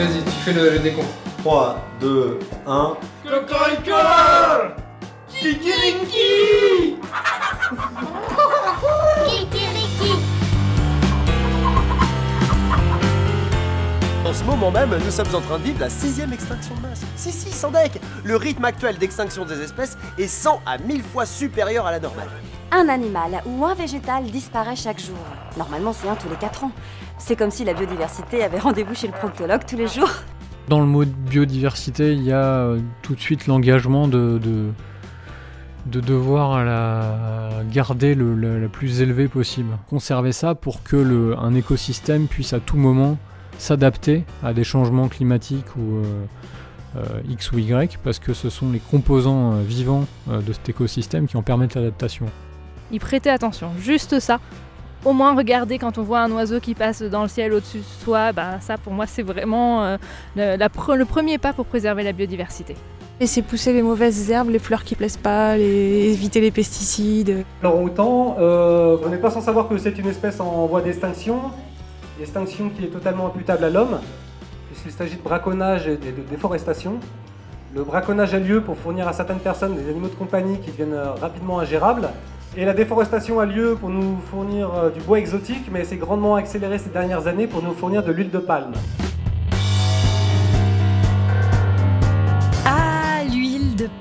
vas-y, tu fais le, le décompte. 3, 2, 1. Cocorico Kikiriki En ce moment même, nous sommes en train de vivre la sixième extinction de masse. Si, si, sans deck Le rythme actuel d'extinction des espèces est 100 à 1000 fois supérieur à la normale. Un animal ou un végétal disparaît chaque jour. Normalement, c'est un tous les 4 ans. C'est comme si la biodiversité avait rendez-vous chez le proctologue tous les jours. Dans le mot biodiversité, il y a euh, tout de suite l'engagement de, de, de devoir la garder le, la, la plus élevée possible. Conserver ça pour que le, un écosystème puisse à tout moment s'adapter à des changements climatiques ou euh, euh, X ou Y, parce que ce sont les composants euh, vivants euh, de cet écosystème qui en permettent l'adaptation. y prêter attention, juste ça. Au moins regarder quand on voit un oiseau qui passe dans le ciel au-dessus de soi, bah, ça pour moi c'est vraiment euh, le, la pre- le premier pas pour préserver la biodiversité. Laisser pousser les mauvaises herbes, les fleurs qui plaisent pas, les... éviter les pesticides. Alors autant, euh, on n'est pas sans savoir que c'est une espèce en voie d'extinction, extinction qui est totalement imputable à l'homme, puisqu'il s'agit de braconnage et de déforestation. Le braconnage a lieu pour fournir à certaines personnes des animaux de compagnie qui deviennent euh, rapidement ingérables. Et la déforestation a lieu pour nous fournir euh, du bois exotique, mais c'est grandement accéléré ces dernières années pour nous fournir de l'huile de palme.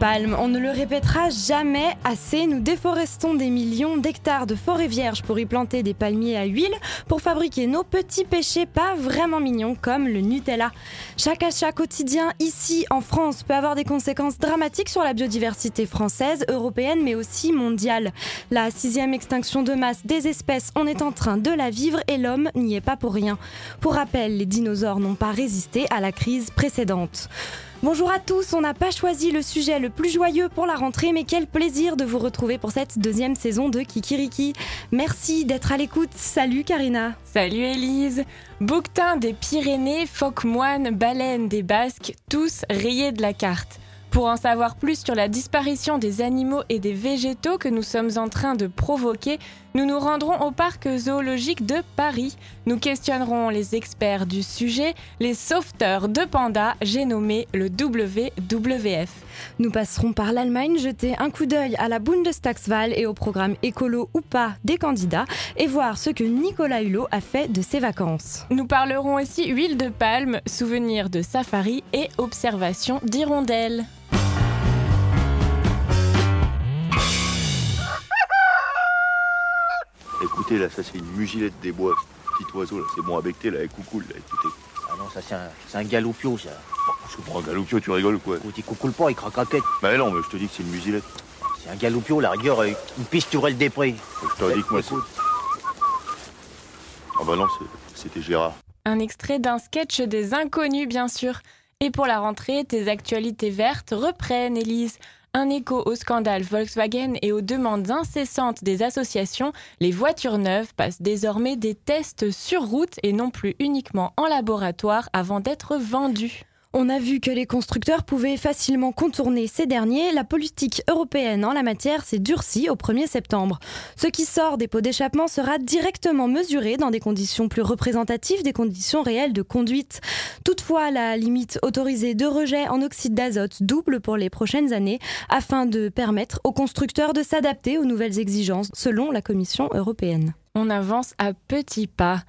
On ne le répétera jamais assez. Nous déforestons des millions d'hectares de forêts vierges pour y planter des palmiers à huile pour fabriquer nos petits péchés pas vraiment mignons comme le Nutella. Chaque achat quotidien ici en France peut avoir des conséquences dramatiques sur la biodiversité française, européenne mais aussi mondiale. La sixième extinction de masse des espèces, on est en train de la vivre et l'homme n'y est pas pour rien. Pour rappel, les dinosaures n'ont pas résisté à la crise précédente. Bonjour à tous, on n'a pas choisi le sujet le plus joyeux pour la rentrée, mais quel plaisir de vous retrouver pour cette deuxième saison de Kikiriki. Merci d'être à l'écoute. Salut Karina. Salut Élise Bouquetin des Pyrénées, phoque moine, baleine des Basques, tous rayés de la carte. Pour en savoir plus sur la disparition des animaux et des végétaux que nous sommes en train de provoquer, nous nous rendrons au parc zoologique de Paris. Nous questionnerons les experts du sujet, les sauveteurs de pandas, j'ai nommé le WWF. Nous passerons par l'Allemagne, jeter un coup d'œil à la Bundestagswahl et au programme écolo ou pas des candidats et voir ce que Nicolas Hulot a fait de ses vacances. Nous parlerons aussi huile de palme, souvenirs de safari et observation d'hirondelles. Écoutez, là, ça c'est une mugilette des bois. Petit oiseau, là, c'est bon avec thé, là, avec coucou, là, écoutez. Ah non, ça c'est un, c'est un galoupio, ça. Je comprends un galoupio, tu rigoles ou quoi? Ou t'y coucoules pas, il craque la tête. Bah non, mais je te dis que c'est une mugilette. C'est un galoupio, la rigueur, euh, une pisturelle des prés. Je te dis que moi, c'est... Ah bah non, c'était Gérard. Un extrait d'un sketch des inconnus, bien sûr. Et pour la rentrée, tes actualités vertes reprennent, Élise. Un écho au scandale Volkswagen et aux demandes incessantes des associations, les voitures neuves passent désormais des tests sur route et non plus uniquement en laboratoire avant d'être vendues. On a vu que les constructeurs pouvaient facilement contourner ces derniers. La politique européenne en la matière s'est durcie au 1er septembre. Ce qui sort des pots d'échappement sera directement mesuré dans des conditions plus représentatives des conditions réelles de conduite. Toutefois, la limite autorisée de rejet en oxyde d'azote double pour les prochaines années afin de permettre aux constructeurs de s'adapter aux nouvelles exigences selon la Commission européenne. On avance à petits pas.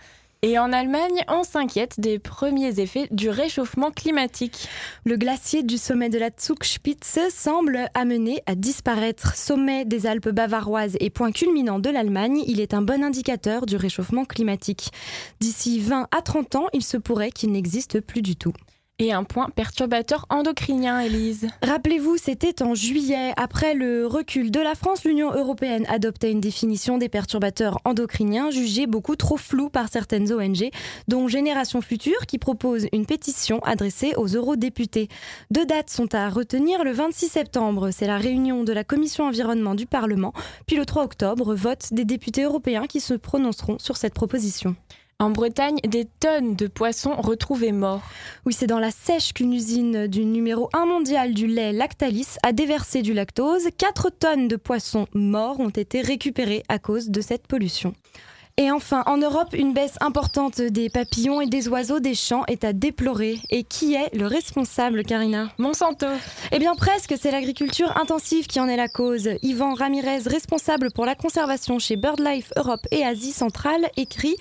Et en Allemagne, on s'inquiète des premiers effets du réchauffement climatique. Le glacier du sommet de la Zugspitze semble amené à disparaître. Sommet des Alpes bavaroises et point culminant de l'Allemagne, il est un bon indicateur du réchauffement climatique. D'ici 20 à 30 ans, il se pourrait qu'il n'existe plus du tout. Et un point perturbateur endocrinien, Élise. Rappelez-vous, c'était en juillet. Après le recul de la France, l'Union européenne adoptait une définition des perturbateurs endocriniens jugée beaucoup trop floue par certaines ONG, dont Génération Future, qui propose une pétition adressée aux eurodéputés. Deux dates sont à retenir. Le 26 septembre, c'est la réunion de la Commission environnement du Parlement, puis le 3 octobre, vote des députés européens qui se prononceront sur cette proposition. En Bretagne, des tonnes de poissons retrouvés morts. Oui, c'est dans la sèche qu'une usine du numéro 1 mondial du lait Lactalis a déversé du lactose. 4 tonnes de poissons morts ont été récupérées à cause de cette pollution. Et enfin, en Europe, une baisse importante des papillons et des oiseaux des champs est à déplorer. Et qui est le responsable, Karina? Monsanto. Eh bien presque, c'est l'agriculture intensive qui en est la cause. Yvan Ramirez, responsable pour la conservation chez BirdLife Europe et Asie centrale, écrit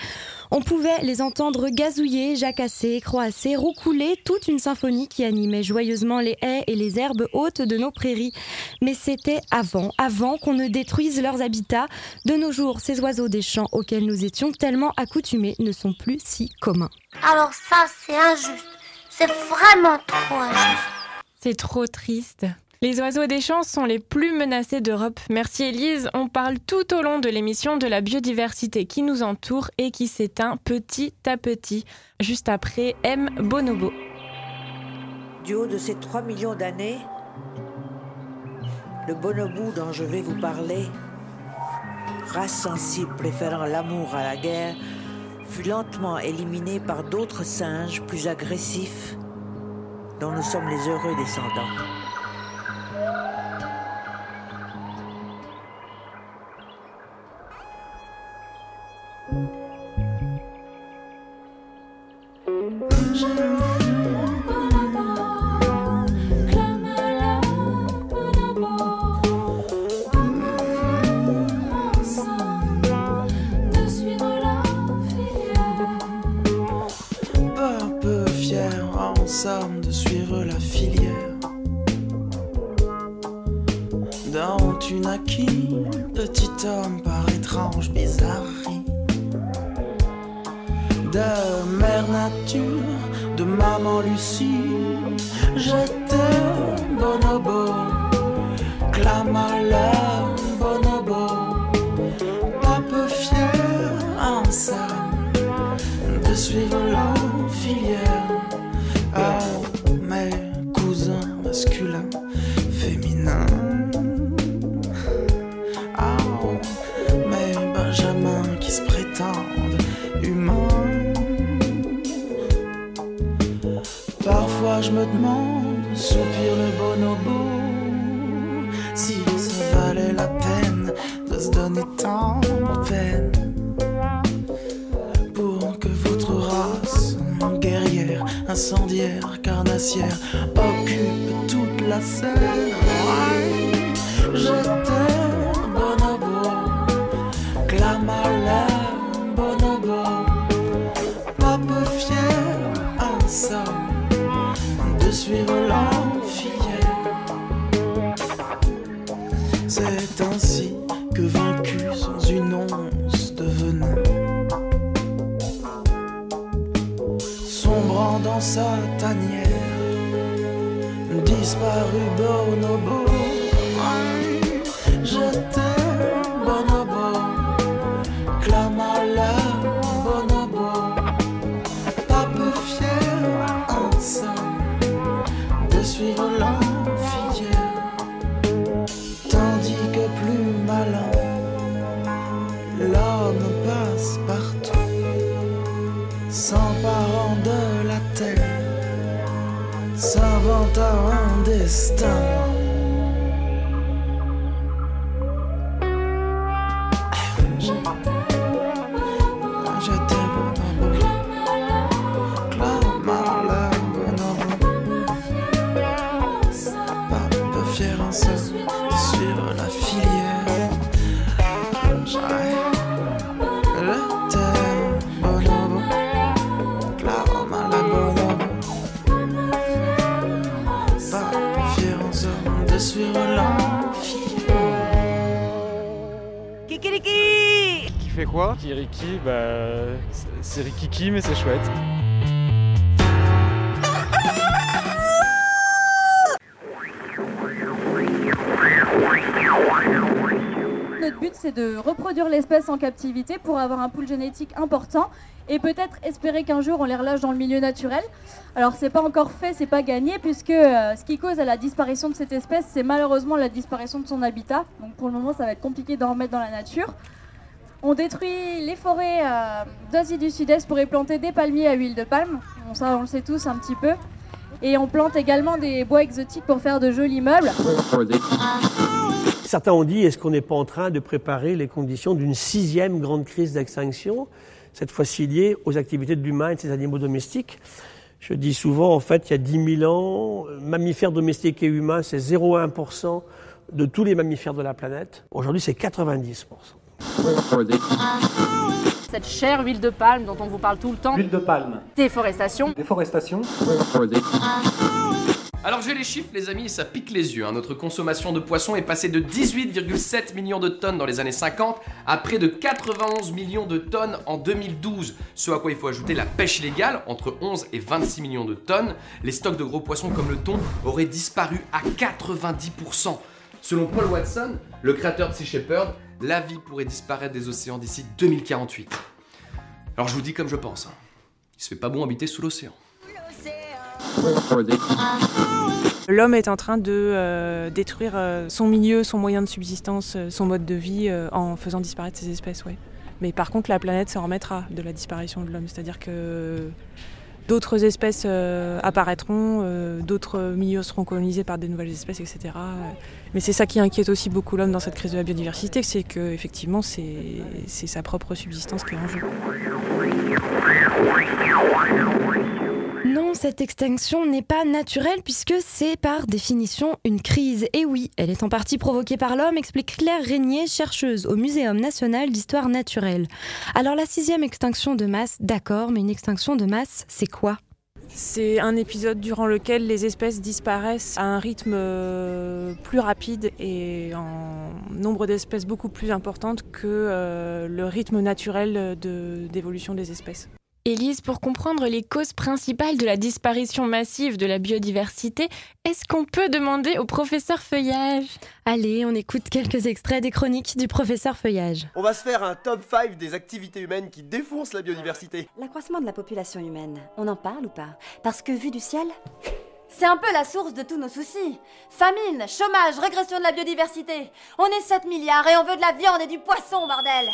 on pouvait les entendre gazouiller, jacasser, croasser, roucouler, toute une symphonie qui animait joyeusement les haies et les herbes hautes de nos prairies. Mais c'était avant, avant qu'on ne détruise leurs habitats. De nos jours, ces oiseaux des champs auxquels nous étions tellement accoutumés ne sont plus si communs. Alors ça, c'est injuste. C'est vraiment trop injuste. C'est trop triste. Les oiseaux des champs sont les plus menacés d'Europe. Merci Elise. On parle tout au long de l'émission de la biodiversité qui nous entoure et qui s'éteint petit à petit. Juste après, M. Bonobo. Du haut de ces 3 millions d'années, le bonobo dont je vais vous parler, race sensible préférant l'amour à la guerre, fut lentement éliminé par d'autres singes plus agressifs dont nous sommes les heureux descendants. Petit homme par étrange bizarrerie de mère nature, de maman Lucie, j'étais bonobo, clama le bonobo, un peu fier en somme de suivre la je me demande, soupire le bonobo, si ça valait la peine de se donner tant de peine pour que votre race guerrière, incendiaire, carnassière occupe toute la scène. Ouais, J'étais ainsi c'est- C'est Rikiki, mais c'est chouette. Notre but, c'est de reproduire l'espèce en captivité pour avoir un pool génétique important et peut-être espérer qu'un jour on les relâche dans le milieu naturel. Alors, c'est pas encore fait, c'est pas gagné, puisque euh, ce qui cause à la disparition de cette espèce, c'est malheureusement la disparition de son habitat. Donc, pour le moment, ça va être compliqué d'en remettre dans la nature. On détruit les forêts euh, d'Asie du Sud-Est pour y planter des palmiers à huile de palme. On le sait tous un petit peu. Et on plante également des bois exotiques pour faire de jolis meubles. Certains ont dit, est-ce qu'on n'est pas en train de préparer les conditions d'une sixième grande crise d'extinction, cette fois-ci liée aux activités de l'humain et de ses animaux domestiques? Je dis souvent, en fait, il y a 10 000 ans, mammifères domestiques et humains, c'est 0,1% de tous les mammifères de la planète. Aujourd'hui, c'est 90%. Cette chère huile de palme dont on vous parle tout le temps. Huile de palme. Déforestation. Déforestation. Alors j'ai les chiffres les amis et ça pique les yeux. hein. Notre consommation de poissons est passée de 18,7 millions de tonnes dans les années 50 à près de 91 millions de tonnes en 2012. Ce à quoi il faut ajouter la pêche illégale, entre 11 et 26 millions de tonnes. Les stocks de gros poissons comme le thon auraient disparu à 90%. Selon Paul Watson, le créateur de Sea Shepherd, la vie pourrait disparaître des océans d'ici 2048. Alors je vous dis comme je pense. hein. Il se fait pas bon habiter sous l'océan. L'homme est en train de euh, détruire euh, son milieu, son moyen de subsistance, euh, son mode de vie en faisant disparaître ces espèces, ouais. Mais par contre, la planète s'en remettra de la disparition de l'homme, c'est-à-dire que d'autres espèces apparaîtront, d'autres milieux seront colonisés par des nouvelles espèces, etc. Mais c'est ça qui inquiète aussi beaucoup l'homme dans cette crise de la biodiversité, c'est que effectivement, c'est sa propre subsistance qui est en jeu. Non, cette extinction n'est pas naturelle puisque c'est par définition une crise. Et oui, elle est en partie provoquée par l'homme, explique Claire Régnier, chercheuse au Muséum national d'histoire naturelle. Alors la sixième extinction de masse, d'accord, mais une extinction de masse, c'est quoi? C'est un épisode durant lequel les espèces disparaissent à un rythme euh, plus rapide et en nombre d'espèces beaucoup plus importante que euh, le rythme naturel d'évolution des espèces. Élise, pour comprendre les causes principales de la disparition massive de la biodiversité, est-ce qu'on peut demander au professeur Feuillage? Allez, on écoute quelques extraits des chroniques du professeur Feuillage. On va se faire un top 5 des activités humaines qui défoncent la biodiversité. L'accroissement de la population humaine, on en parle ou pas? Parce que vu du ciel, c'est un peu la source de tous nos soucis. Famine, chômage, régression de la biodiversité. On est 7 milliards et on veut de la viande et du poisson, bordel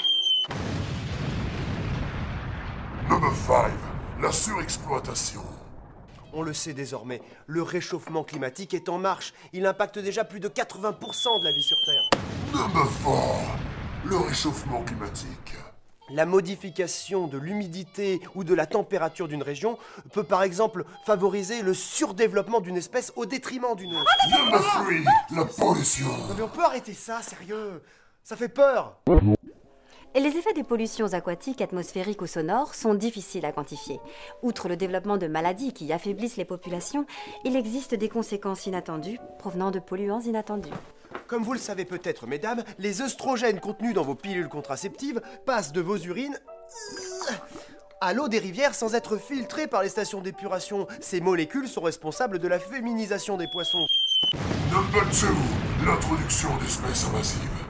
Number 5, la surexploitation. On le sait désormais, le réchauffement climatique est en marche. Il impacte déjà plus de 80% de la vie sur Terre. Number 4, le réchauffement climatique. La modification de l'humidité ou de la température d'une région peut par exemple favoriser le surdéveloppement d'une espèce au détriment d'une autre. Number 3, la pollution. Non mais on peut arrêter ça, sérieux Ça fait peur Et les effets des pollutions aquatiques, atmosphériques ou sonores sont difficiles à quantifier. Outre le développement de maladies qui affaiblissent les populations, il existe des conséquences inattendues provenant de polluants inattendus. Comme vous le savez peut-être, mesdames, les œstrogènes contenus dans vos pilules contraceptives passent de vos urines à l'eau des rivières sans être filtrés par les stations d'épuration. Ces molécules sont responsables de la féminisation des poissons. Number 2, l'introduction d'espèces invasives.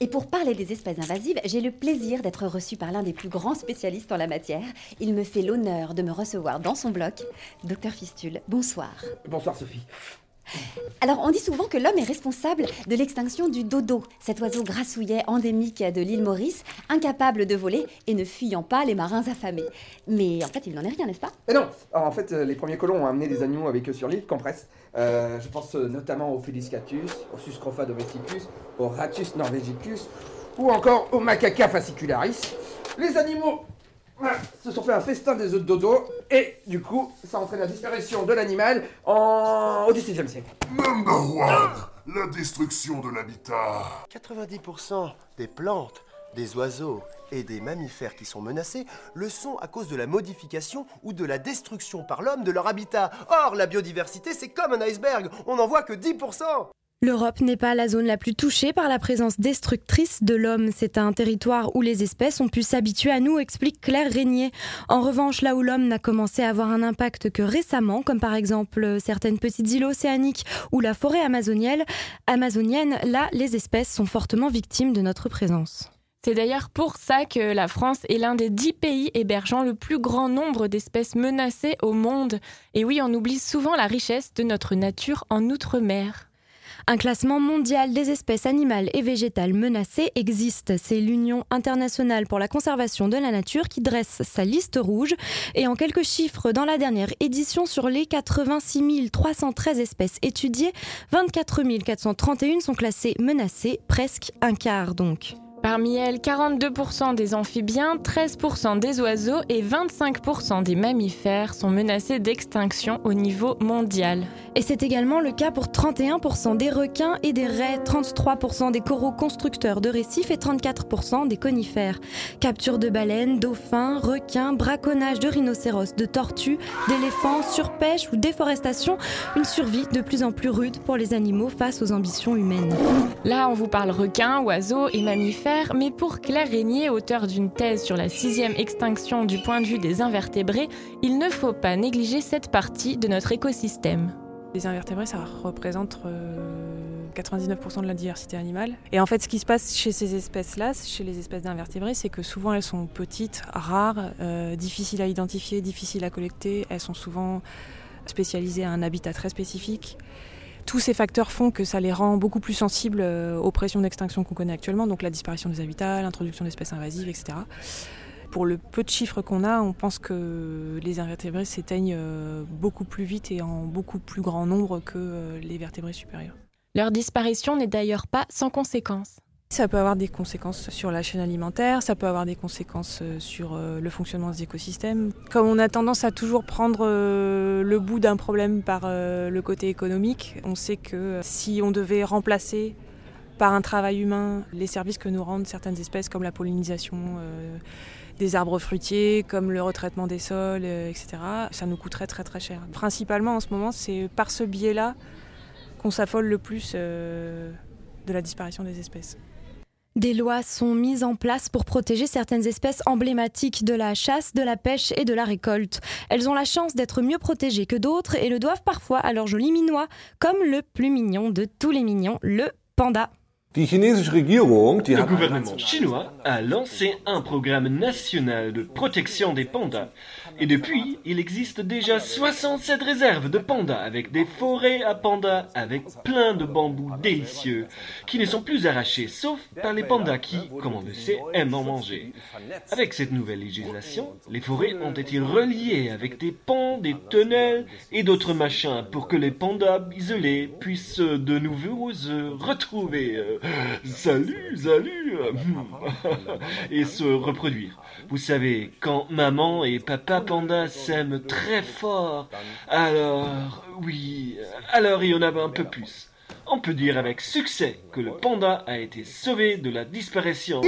Et pour parler des espèces invasives, j'ai le plaisir d'être reçu par l'un des plus grands spécialistes en la matière. Il me fait l'honneur de me recevoir dans son bloc. Docteur Fistule, bonsoir. Bonsoir Sophie. Alors, on dit souvent que l'homme est responsable de l'extinction du dodo, cet oiseau grassouillet endémique de l'île Maurice, incapable de voler et ne fuyant pas les marins affamés. Mais en fait, il n'en est rien, n'est-ce pas? Et non, Alors, en fait, euh, les premiers colons ont amené des animaux avec eux sur l'île, compresse. Euh, je pense euh, notamment au Feliscatus, au Suscrofa domesticus, au Ratus norvegicus, ou encore au Macaca fascicularis. Les animaux se sont fait un festin des œufs de dodo, et du coup, ça entraîne la disparition de l'animal en... au XVIe siècle. Number 1, la destruction de l'habitat. 90% des plantes, des oiseaux et des mammifères qui sont menacés le sont à cause de la modification ou de la destruction par l'homme de leur habitat. Or, la biodiversité, c'est comme un iceberg, on n'en voit que 10%. L'Europe n'est pas la zone la plus touchée par la présence destructrice de l'homme. C'est un territoire où les espèces ont pu s'habituer à nous, explique Claire Régnier. En revanche, là où l'homme n'a commencé à avoir un impact que récemment, comme par exemple certaines petites îles océaniques ou la forêt amazonienne, amazonienne là, les espèces sont fortement victimes de notre présence. C'est d'ailleurs pour ça que la France est l'un des dix pays hébergeant le plus grand nombre d'espèces menacées au monde. Et oui, on oublie souvent la richesse de notre nature en outre-mer. Un classement mondial des espèces animales et végétales menacées existe. C'est l'Union internationale pour la conservation de la nature qui dresse sa liste rouge. Et en quelques chiffres, dans la dernière édition, sur les 86 313 espèces étudiées, 24 431 sont classées menacées, presque un quart donc. Parmi elles, 42% des amphibiens, 13% des oiseaux et 25% des mammifères sont menacés d'extinction au niveau mondial. Et c'est également le cas pour 31% des requins et des raies, 33% des coraux constructeurs de récifs et 34% des conifères. Capture de baleines, dauphins, requins, braconnage de rhinocéros, de tortues, d'éléphants, surpêche ou déforestation, une survie de plus en plus rude pour les animaux face aux ambitions humaines. Là, on vous parle requins, oiseaux et mammifères mais pour Claire Régnier, auteur d'une thèse sur la sixième extinction du point de vue des invertébrés, il ne faut pas négliger cette partie de notre écosystème. Les invertébrés, ça représente 99% de la diversité animale. Et en fait, ce qui se passe chez ces espèces-là, chez les espèces d'invertébrés, c'est que souvent elles sont petites, rares, euh, difficiles à identifier, difficiles à collecter. Elles sont souvent spécialisées à un habitat très spécifique tous ces facteurs font que ça les rend beaucoup plus sensibles euh, aux pressions d'extinction qu'on connaît actuellement, donc la disparition des habitats, l'introduction d'espèces invasives, etc. Pour le peu de chiffres qu'on a, on pense que les invertébrés s'éteignent euh, beaucoup plus vite et en beaucoup plus grand nombre que euh, les vertébrés supérieurs. Leur disparition n'est d'ailleurs pas sans conséquences. Ça peut avoir des conséquences sur la chaîne alimentaire, ça peut avoir des conséquences euh, sur euh, le fonctionnement des écosystèmes. Comme on a tendance à toujours prendre euh, le bout d'un problème par le côté économique, on sait que si on devait remplacer par un travail humain les services que nous rendent certaines espèces comme la pollinisation des arbres fruitiers, comme le retraitement des sols, etc., ça nous coûterait très très cher. Principalement en ce moment, c'est par ce biais-là qu'on s'affole le plus de la disparition des espèces. Des lois sont mises en place pour protéger certaines espèces emblématiques de la chasse, de la pêche et de la récolte. Elles ont la chance d'être mieux protégées que d'autres et le doivent parfois à leur joli minois, comme le plus mignon de tous les mignons, le panda. Le gouvernement chinois a lancé un programme national de protection des pandas. Et depuis, il existe déjà 67 réserves de pandas avec des forêts à pandas avec plein de bambous délicieux qui ne sont plus arrachés sauf par les pandas qui, comme on le sait, aiment en manger. Avec cette nouvelle législation, les forêts ont été reliées avec des ponts, des tunnels et d'autres machins pour que les pandas isolés puissent de nouveau se retrouver. Salut, salut Et se reproduire. Vous savez, quand maman et papa panda s'aiment très fort, alors, oui, alors il y en avait un peu plus. On peut dire avec succès que le panda a été sauvé de la disparition.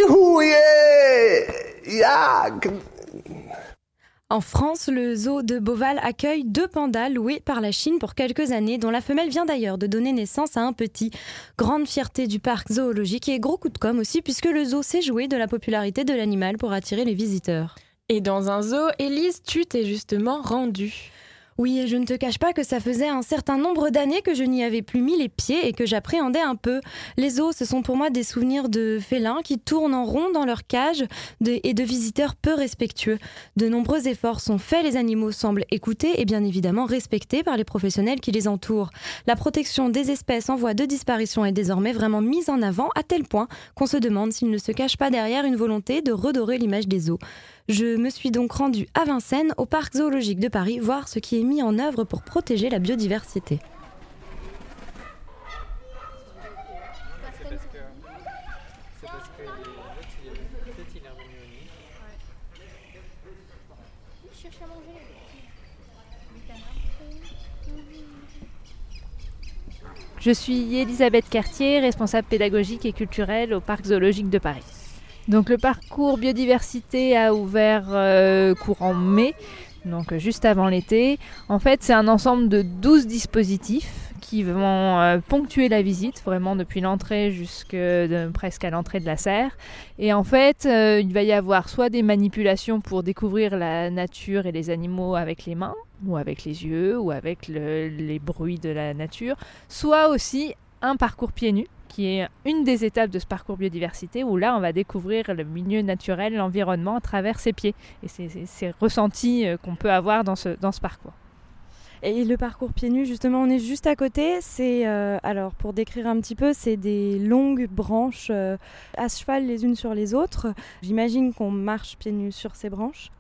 En France, le zoo de Beauval accueille deux pandas loués par la Chine pour quelques années, dont la femelle vient d'ailleurs de donner naissance à un petit. Grande fierté du parc zoologique et gros coup de com' aussi, puisque le zoo s'est joué de la popularité de l'animal pour attirer les visiteurs. Et dans un zoo, Élise, tu t'es justement rendue. Oui, et je ne te cache pas que ça faisait un certain nombre d'années que je n'y avais plus mis les pieds et que j'appréhendais un peu. Les zoos, ce sont pour moi des souvenirs de félins qui tournent en rond dans leur cage et de visiteurs peu respectueux. De nombreux efforts sont faits, les animaux semblent écoutés et bien évidemment respectés par les professionnels qui les entourent. La protection des espèces en voie de disparition est désormais vraiment mise en avant à tel point qu'on se demande s'il ne se cache pas derrière une volonté de redorer l'image des zoos. Je me suis donc rendue à Vincennes, au parc zoologique de Paris, voir ce qui est mis en œuvre pour protéger la biodiversité. Je suis Elisabeth Cartier, responsable pédagogique et culturelle au Parc zoologique de Paris. Donc le parcours biodiversité a ouvert euh, courant mai, donc juste avant l'été. En fait, c'est un ensemble de 12 dispositifs qui vont euh, ponctuer la visite, vraiment depuis l'entrée jusque presque à l'entrée de la serre. Et en fait, euh, il va y avoir soit des manipulations pour découvrir la nature et les animaux avec les mains, ou avec les yeux, ou avec les bruits de la nature, soit aussi un parcours pieds nus qui est une des étapes de ce parcours biodiversité où là on va découvrir le milieu naturel, l'environnement à travers ses pieds et c'est ressentis euh, qu'on peut avoir dans ce, dans ce parcours. Et le parcours pieds nus, justement, on est juste à côté. C'est, euh, alors pour décrire un petit peu, c'est des longues branches euh, à cheval les unes sur les autres. J'imagine qu'on marche pieds nus sur ces branches.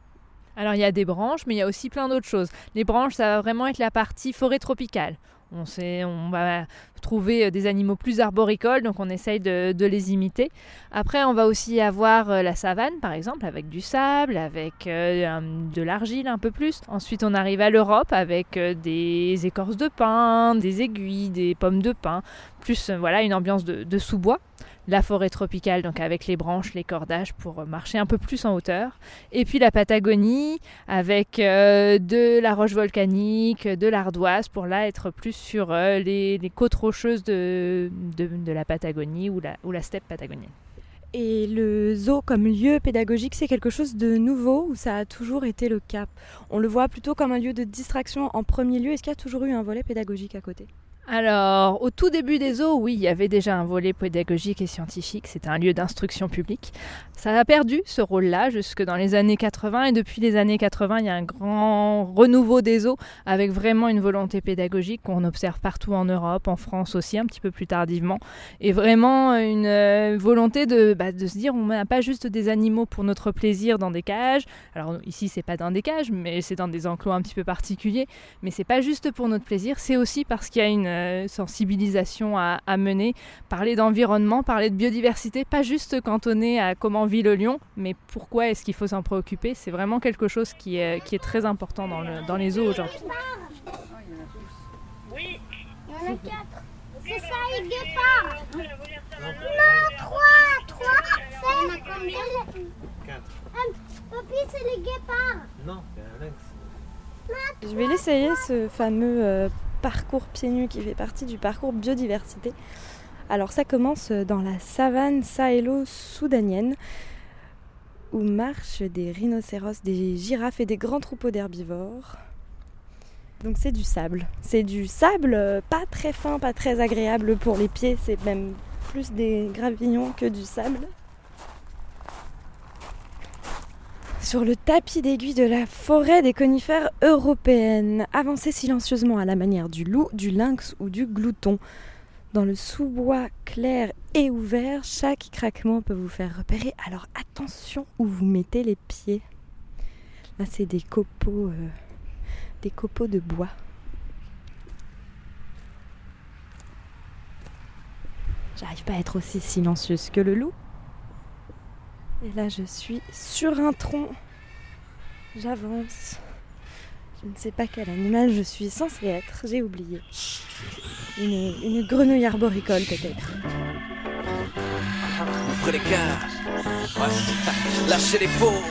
Alors il y a des branches, mais il y a aussi plein d'autres choses. Les branches, ça va vraiment être la partie forêt tropicale. On, va trouver euh, des animaux plus arboricoles, donc on essaye de, les imiter. Après, on va aussi avoir euh, la savane, par exemple, avec du sable, avec euh, de l'argile un peu plus. Ensuite, on arrive à l'Europe avec des écorces de pin, des aiguilles, des pommes de pin, plus voilà une ambiance de sous-bois la forêt tropicale, donc avec les branches, les cordages pour marcher un peu plus en hauteur. Et puis la Patagonie avec euh, de la roche volcanique, de l'ardoise pour là être plus sur euh, les, côtes rocheuses de, de, la Patagonie ou la, ou la steppe patagonienne. Et le zoo comme lieu pédagogique, c'est quelque chose de nouveau ou ça a toujours été le cas? On le voit plutôt comme un lieu de distraction en premier lieu. Est-ce qu'il y a toujours eu un volet pédagogique à côté? Alors, au tout début des zoos, oui, il y avait déjà un volet pédagogique et scientifique. C'était un lieu d'instruction publique. Ça a perdu ce rôle-là jusque dans les années 80. Et depuis les années 80, il y a un grand renouveau des zoos avec vraiment une volonté pédagogique qu'on observe partout en Europe, en France aussi, un petit peu plus tardivement. Et vraiment une euh, volonté de, bah, de se dire on n'a pas juste des animaux pour notre plaisir dans des cages. Alors, ici, c'est pas dans des cages, mais c'est dans des enclos un petit peu particuliers. Mais c'est pas juste pour notre plaisir, c'est aussi parce qu'il y a une sensibilisation à, à, mener, parler d'environnement, parler de biodiversité, pas juste cantonné à comment vit le lion, mais pourquoi est-ce qu'il faut s'en préoccuper. C'est vraiment quelque chose qui est, qui est très important dans, le, dans les zoos aujourd'hui. Oui, il y en a quatre. C'est ça, les guépards. Non, trois, trois. C'est combien Quatre. Papy, c'est les guépards. Non, c'est un lynx. Je vais l'essayer, ce fameux euh, parcours pieds nus qui fait partie du parcours biodiversité. Alors ça commence dans la savane sahélo-soudanienne où marchent des rhinocéros, des girafes et des grands troupeaux d'herbivores. Donc c'est du sable. C'est du sable pas très fin, pas très agréable pour les pieds, c'est même plus des gravillons que du sable. Sur le tapis d'aiguille de la forêt des conifères européennes. Avancez silencieusement à la manière du loup, du lynx ou du glouton. Dans le sous-bois clair et ouvert, chaque craquement peut vous faire repérer. Alors attention où vous mettez les pieds. Là, c'est des copeaux, euh, des copeaux de bois. J'arrive pas à être aussi silencieuse que le loup. Et là, je suis sur un tronc. J'avance. Je ne sais pas quel animal je suis censée être, j'ai oublié. Une, grenouille arboricole peut-être. Ouvrez les cages, lâchez les pauvres,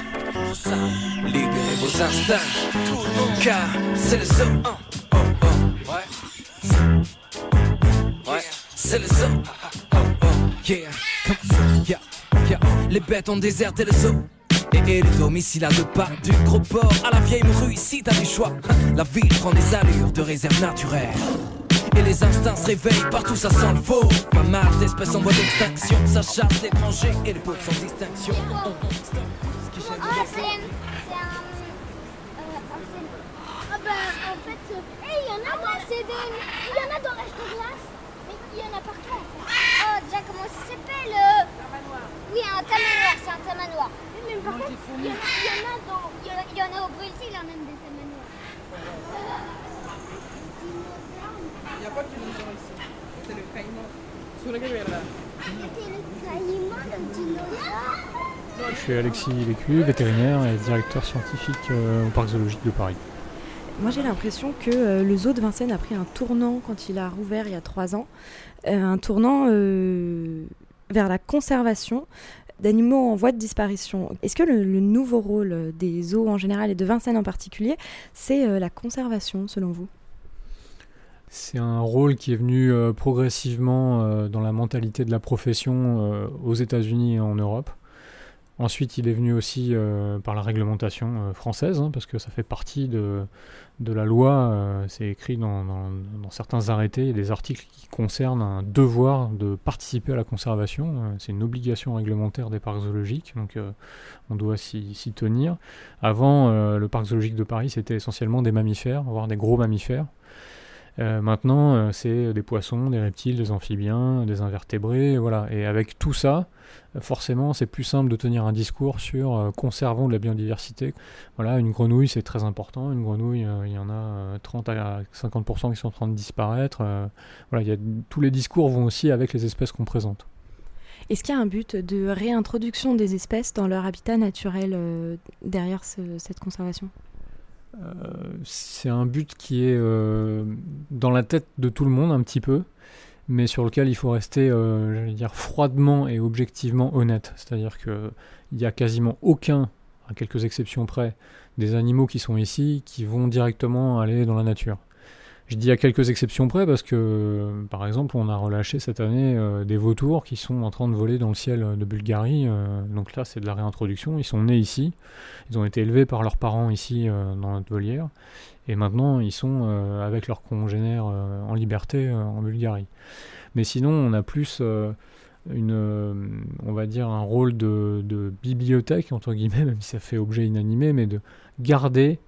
libérez vos instincts, car c'est le zoo. Oh, oh, ouais. Ouais, c'est le zoo. Oh, oh, yeah, yeah. Les bêtes ont déserté le zoo. Et, et le domicile à deux pas du gros port à la vieille rue, ici t'as du choix. La ville prend des allures de réserve naturelle. Et les instincts se réveillent, partout ça sent le faux. Pas mal d'espèces en voie d'extinction, ça chasse l'étranger et les peuples sans distinction. Oh, c'est un. Ah bah en fait, hey, il y en a dans des... Il y a dans l'âge de glace, mais il y en a partout en fait. Oh, déjà comment ça s'appelle euh... Oui, un tamanoir, c'est un tamanoir. Mais par contre, il y, en a, il y en a dans, il y en a, il y en a au Brésil, il y en a même des tamanoirs. Il n'y a pas de dinosaure ici. C'est le caïman. Sur le là. C'était le caïman, le dinosaure. Je suis Alexis Lécu, vétérinaire et directeur scientifique euh, au parc zoologique de Paris. Moi j'ai l'impression que euh, le zoo de Vincennes a pris un tournant quand il a rouvert il y a trois ans. Euh, un tournant euh, vers la conservation d'animaux en voie de disparition. Est-ce que le, nouveau rôle des zoos en général et de Vincennes en particulier, c'est euh, la conservation selon vous? C'est un rôle qui est venu euh, progressivement euh, dans la mentalité de la profession aux États-Unis et en Europe. Ensuite, il est venu aussi euh, par la réglementation euh, française, hein, parce que ça fait partie de, la loi. euh, c'est écrit dans, dans- certains arrêtés, il y a des articles qui concernent un devoir de participer à la conservation. C'est une obligation réglementaire des parcs zoologiques, donc on doit s'y tenir. Avant, le parc zoologique de Paris, c'était essentiellement des mammifères, voire des gros mammifères. Euh, maintenant, euh, c'est des poissons, des reptiles, des amphibiens, des invertébrés, voilà. Et avec tout ça, forcément, c'est plus simple de tenir un discours sur euh, conservons de la biodiversité. Voilà, une grenouille, c'est très important. Une grenouille, il y en a euh, 30 à 50% qui sont en train de disparaître. Voilà, tous les discours vont aussi avec les espèces qu'on présente. Est-ce qu'il y a un but de réintroduction des espèces dans leur habitat naturel derrière ce- cette conservation? C'est un but qui est euh, dans la tête de tout le monde un petit peu, mais sur lequel il faut rester, euh, j'allais dire, froidement et objectivement honnête. C'est-à-dire que il n'y a quasiment aucun, à quelques exceptions près, des animaux qui sont ici qui vont directement aller dans la nature. Je dis à quelques exceptions près parce que, par exemple, on a relâché cette année euh, des vautours qui sont en train de voler dans le ciel de Bulgarie. euh, donc là, c'est de la réintroduction. Ils sont nés ici. Ils ont été élevés par leurs parents ici euh, dans notre volière. Et maintenant, ils sont avec leurs congénères en liberté en Bulgarie. Mais sinon, on a plus une, on va dire, un rôle de, de bibliothèque, entre guillemets, même si ça fait objet inanimé, mais de garder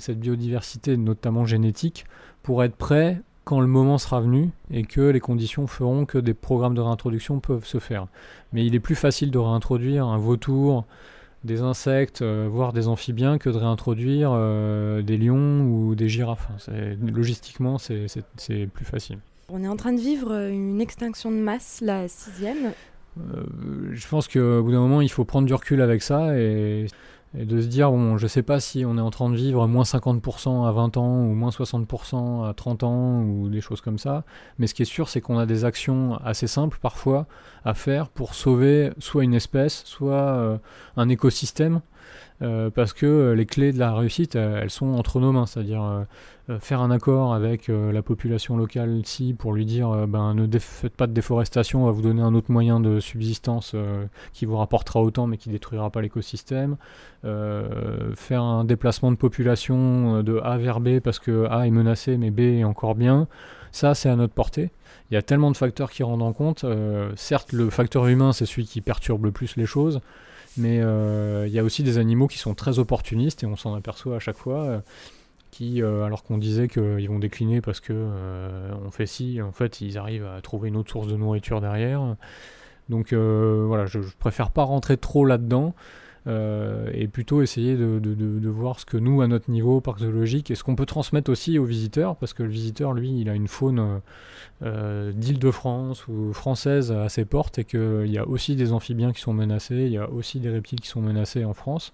cette biodiversité, notamment génétique, pour être prêt quand le moment sera venu et que les conditions feront que des programmes de réintroduction peuvent se faire. Mais il est plus facile de réintroduire un vautour, des insectes, euh, voire des amphibiens, que de réintroduire euh, des lions ou des girafes. Logistiquement, c'est plus facile. On est en train de vivre une extinction de masse, la sixième. Euh, je pense qu'au bout d'un moment, il faut prendre du recul avec ça et, et de se dire, bon, je sais pas si on est en train de vivre moins 50% à 20 ans ou moins 60% à 30 ans ou des choses comme ça, mais ce qui est sûr, c'est qu'on a des actions assez simples parfois à faire pour sauver soit une espèce, soit euh, un écosystème. Euh, parce que euh, les clés de la réussite, euh, elles sont entre nos mains, c'est-à-dire faire un accord avec la population locale ici pour lui dire ben ne faites pas de déforestation, on va vous donner un autre moyen de subsistance qui vous rapportera autant mais qui détruira pas l'écosystème. Faire un déplacement de population de A vers B parce que A est menacé mais B est encore bien. Ça, c'est à notre portée. Il y a tellement de facteurs qui rendent en compte. Certes, le facteur humain, c'est celui qui perturbe le plus les choses, mais euh, il y a aussi des animaux qui sont très opportunistes et on s'en aperçoit à chaque fois. euh, qui, euh, alors qu'on disait qu'ils vont décliner parce que euh, on fait ci, en fait, ils arrivent à trouver une autre source de nourriture derrière. Donc euh, voilà, je, je préfère pas rentrer trop là-dedans euh, et plutôt essayer de, de- de- voir ce que nous, à notre niveau, parc zoologique, et ce qu'on peut transmettre aussi aux visiteurs, parce que le visiteur, lui, il a une faune euh, d'Île-de-France ou française à ses portes, et qu'il y a aussi des amphibiens qui sont menacés, il y a aussi des reptiles qui sont menacés en France.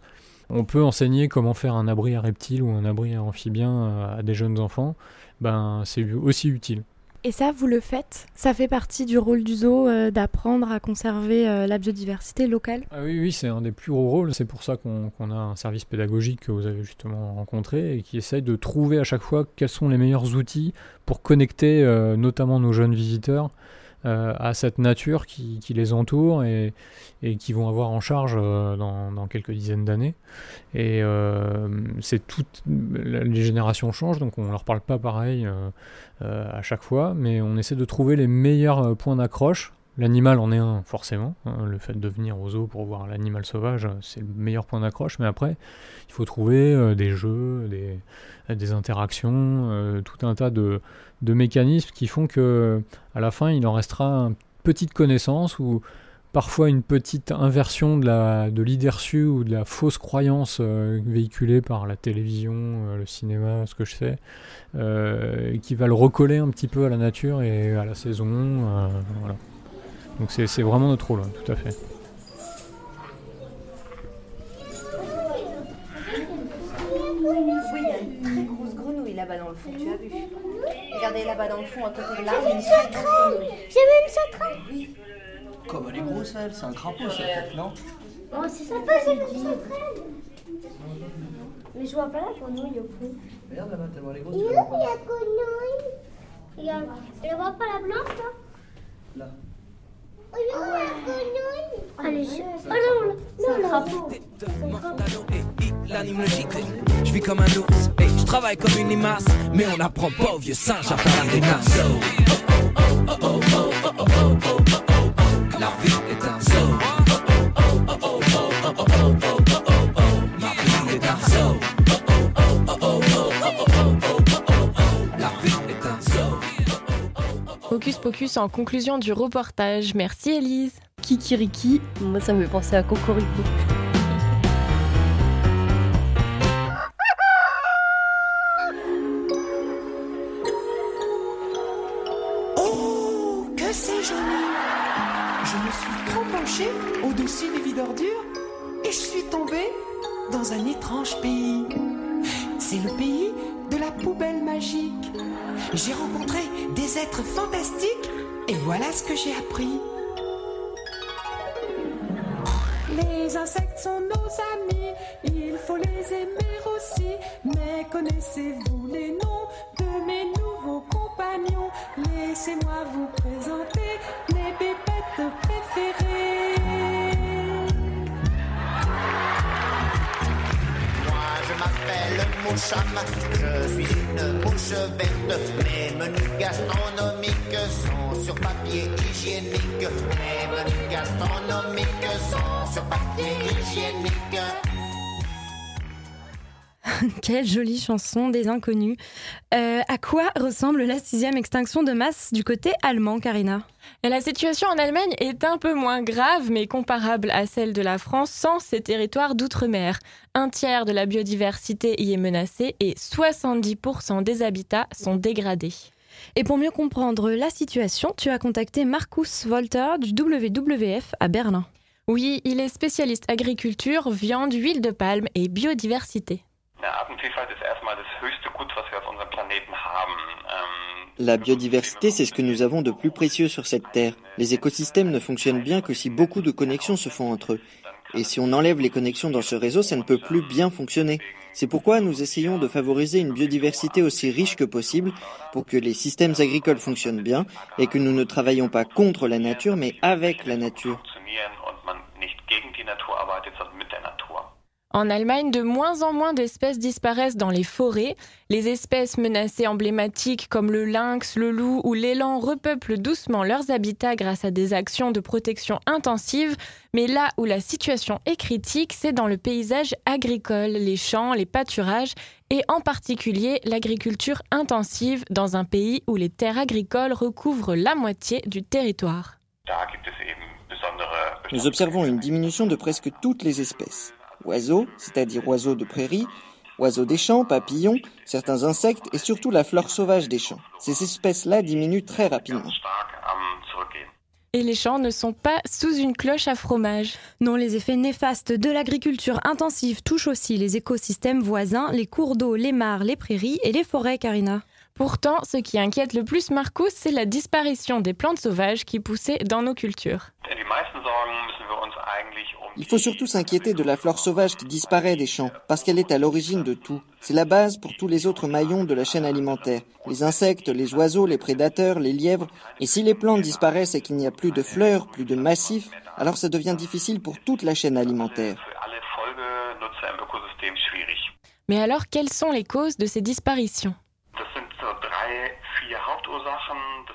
On peut enseigner comment faire un abri à reptiles ou un abri à amphibiens à des jeunes enfants, ben c'est aussi utile. Et ça, vous le faites? Ça fait partie du rôle du zoo euh, d'apprendre à conserver euh, la biodiversité locale? Ah oui, oui, c'est un des plus gros rôles. C'est pour ça qu'on a un service pédagogique que vous avez justement rencontré et qui essaye de trouver à chaque fois quels sont les meilleurs outils pour connecter euh, notamment nos jeunes visiteurs euh, à cette nature qui, les entoure et, qui vont avoir en charge euh, dans, quelques dizaines d'années. Et euh, c'est toutes les générations changent, donc on leur parle pas pareil à chaque fois, mais on essaie de trouver les meilleurs points d'accroche. L'animal en est un, forcément. hein, le fait de venir au zoo pour voir l'animal sauvage, c'est le meilleur point d'accroche. Mais après, il faut trouver des jeux, des, des interactions, tout un tas de, de mécanismes qui font que, à la fin, il en restera une petite connaissance ou parfois une petite inversion de la de l'idée reçue ou de la fausse croyance euh, véhiculée par la télévision, euh, le cinéma, ce que je sais, euh, qui va le recoller un petit peu à la nature et à la saison. voilà. Donc c'est c'est vraiment notre rôle, hein, tout à fait. Oui, il y a une très grosse grenouille là-bas dans le fond, tu as vu. Regardez là-bas dans le fond, à côté de l'arbre, y a une grenouille. J'ai vu une sauterelle. Oui. Comme elle est grosse, elle, c'est un crapaud, ça, peut-être, non Oh, c'est sympa, j'ai vu une sauterelle. Mais je vois pas la grenouille au fond. Regarde là-bas, tellement elle est grosse. Il vois la grenouille Regarde, elle voit pas la blanche là Là. Oh, il est où la grenouille Allez, je... Oh vis comme un ours, et je travaille comme une limace, mais on n'apprend pas aux vieux singes à faire des nasses. Pocus en conclusion du reportage. Merci Elise. Kikiriki, moi ça me fait penser à Cocorico. Je suis une mouche verte. Mes menus gastronomiques sont sur papier hygiénique. Mes menus gastronomiques sont sur papier hygiénique. Quelle jolie chanson des inconnus. Euh, à quoi ressemble la sixième extinction de masse du côté allemand, Karina? La situation en Allemagne est un peu moins grave, mais comparable à celle de la France sans ses territoires d'outre-mer. Un tiers de la biodiversité y est menacée et 70% des habitats sont dégradés. Et pour mieux comprendre la situation, tu as contacté Marcus Wolter du WWF à Berlin. Oui, il est spécialiste agriculture, viande, huile de palme et biodiversité. Ähm, La biodiversité, c'est ce que nous avons de plus précieux sur cette Terre. Les écosystèmes ne fonctionnent bien que si beaucoup de connexions se font entre eux. Et si on enlève les connexions dans ce réseau, ça ne peut plus bien fonctionner. C'est pourquoi nous essayons de favoriser une biodiversité aussi riche que possible pour que les systèmes agricoles fonctionnent bien et que nous ne travaillons pas contre la nature mais avec la nature. En Allemagne, de moins en moins d'espèces disparaissent dans les forêts. Les espèces menacées emblématiques comme le lynx, le loup ou l'élan repeuplent doucement leurs habitats grâce à des actions de protection intensives. Mais là où la situation est critique, c'est dans le paysage agricole, les champs, les pâturages et en particulier l'agriculture intensive dans un pays où les terres agricoles recouvrent la moitié du territoire. Nous observons une diminution de presque toutes les espèces. Oiseaux, c'est-à-dire oiseaux de prairie, oiseaux des champs, papillons, certains insectes et surtout la flore sauvage des champs. Ces espèces-là diminuent très rapidement. Et les champs ne sont pas sous une cloche à fromage. Non, les effets néfastes de l'agriculture intensive touchent aussi les écosystèmes voisins, les cours d'eau, les mares, les prairies et les forêts, Karina. Pourtant, ce qui inquiète le plus Marcus, c'est la disparition des plantes sauvages qui poussaient dans nos cultures. Um Il faut surtout s'inquiéter de la flore sauvage qui disparaît des champs, parce qu'elle est à l'origine de tout. C'est la base pour tous les autres maillons de la chaîne alimentaire. Les insectes, les oiseaux, les prédateurs, les lièvres. Et si les plantes disparaissent et qu'il n'y a plus de fleurs, plus de massifs, alors ça devient difficile pour toute la chaîne alimentaire. Mais alors, quelles sont les causes de ces disparitions?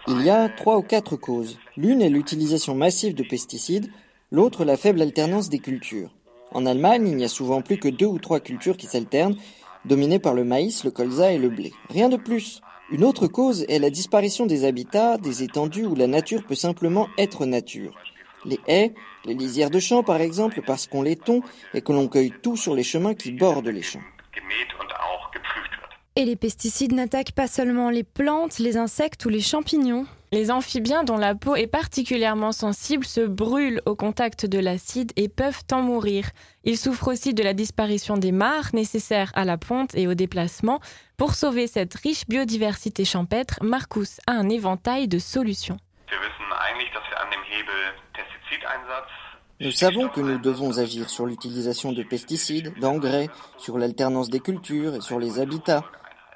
Il y a trois ou quatre causes. L'une est l'utilisation massive de pesticides, l'autre la faible alternance des cultures. En Allemagne, il n'y a souvent plus que deux ou trois cultures qui s'alternent, dominées par le maïs, le colza et le blé. Rien de plus. Une autre cause est la disparition des habitats, des étendues où la nature peut simplement être nature. Les haies, les lisières de champs par exemple, parce qu'on les tond et que l'on cueille tout sur les chemins qui bordent les champs. Et les pesticides n'attaquent pas seulement les plantes, les insectes ou les champignons. Les amphibiens dont la peau est particulièrement sensible se brûlent au contact de l'acide et peuvent en mourir. Ils souffrent aussi de la disparition des mares nécessaires à la ponte et au déplacement. Pour sauver cette riche biodiversité champêtre, Marcus a un éventail de solutions. Nous savons que nous devons agir sur l'utilisation de pesticides, d'engrais, sur l'alternance des cultures et sur les habitats.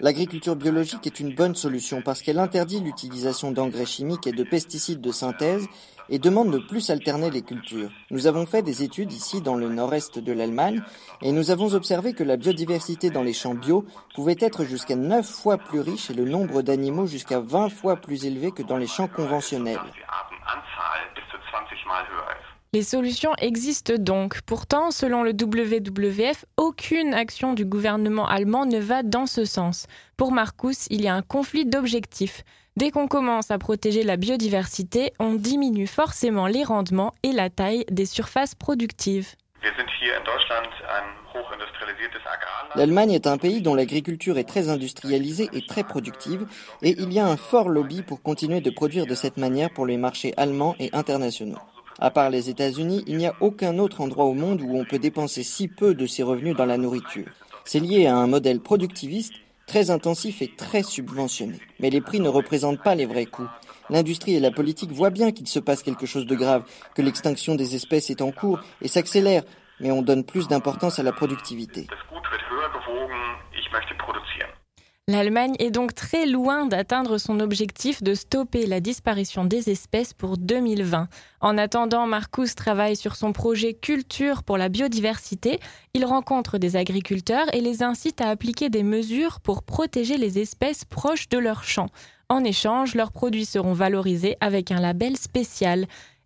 L'agriculture biologique est une bonne solution parce qu'elle interdit l'utilisation d'engrais chimiques et de pesticides de synthèse et demande de plus alterner les cultures. Nous avons fait des études ici dans le nord-est de l'Allemagne et nous avons observé que la biodiversité dans les champs bio pouvait être jusqu'à 9 fois plus riche et le nombre d'animaux jusqu'à 20 fois plus élevé que dans les champs conventionnels. Les solutions existent donc. Pourtant, selon le WWF, aucune action du gouvernement allemand ne va dans ce sens. Pour Marcus, il y a un conflit d'objectifs. Dès qu'on commence à protéger la biodiversité, on diminue forcément les rendements et la taille des surfaces productives. L'Allemagne est un pays dont l'agriculture est très industrialisée et très productive, et il y a un fort lobby pour continuer de produire de cette manière pour les marchés allemands et internationaux. À part les États-Unis, il n'y a aucun autre endroit au monde où on peut dépenser si peu de ses revenus dans la nourriture. C'est lié à un modèle productiviste très intensif et très subventionné. Mais les prix ne représentent pas les vrais coûts. L'industrie et la politique voient bien qu'il se passe quelque chose de grave, que l'extinction des espèces est en cours et s'accélère, mais on donne plus d'importance à la productivité. L'Allemagne est donc très loin d'atteindre son objectif de stopper la disparition des espèces pour 2020. En attendant, Marcus travaille sur son projet Culture pour la biodiversité. Il rencontre des agriculteurs et les incite à appliquer des mesures pour protéger les espèces proches de leurs champs. En échange, leurs produits seront valorisés avec un label spécial.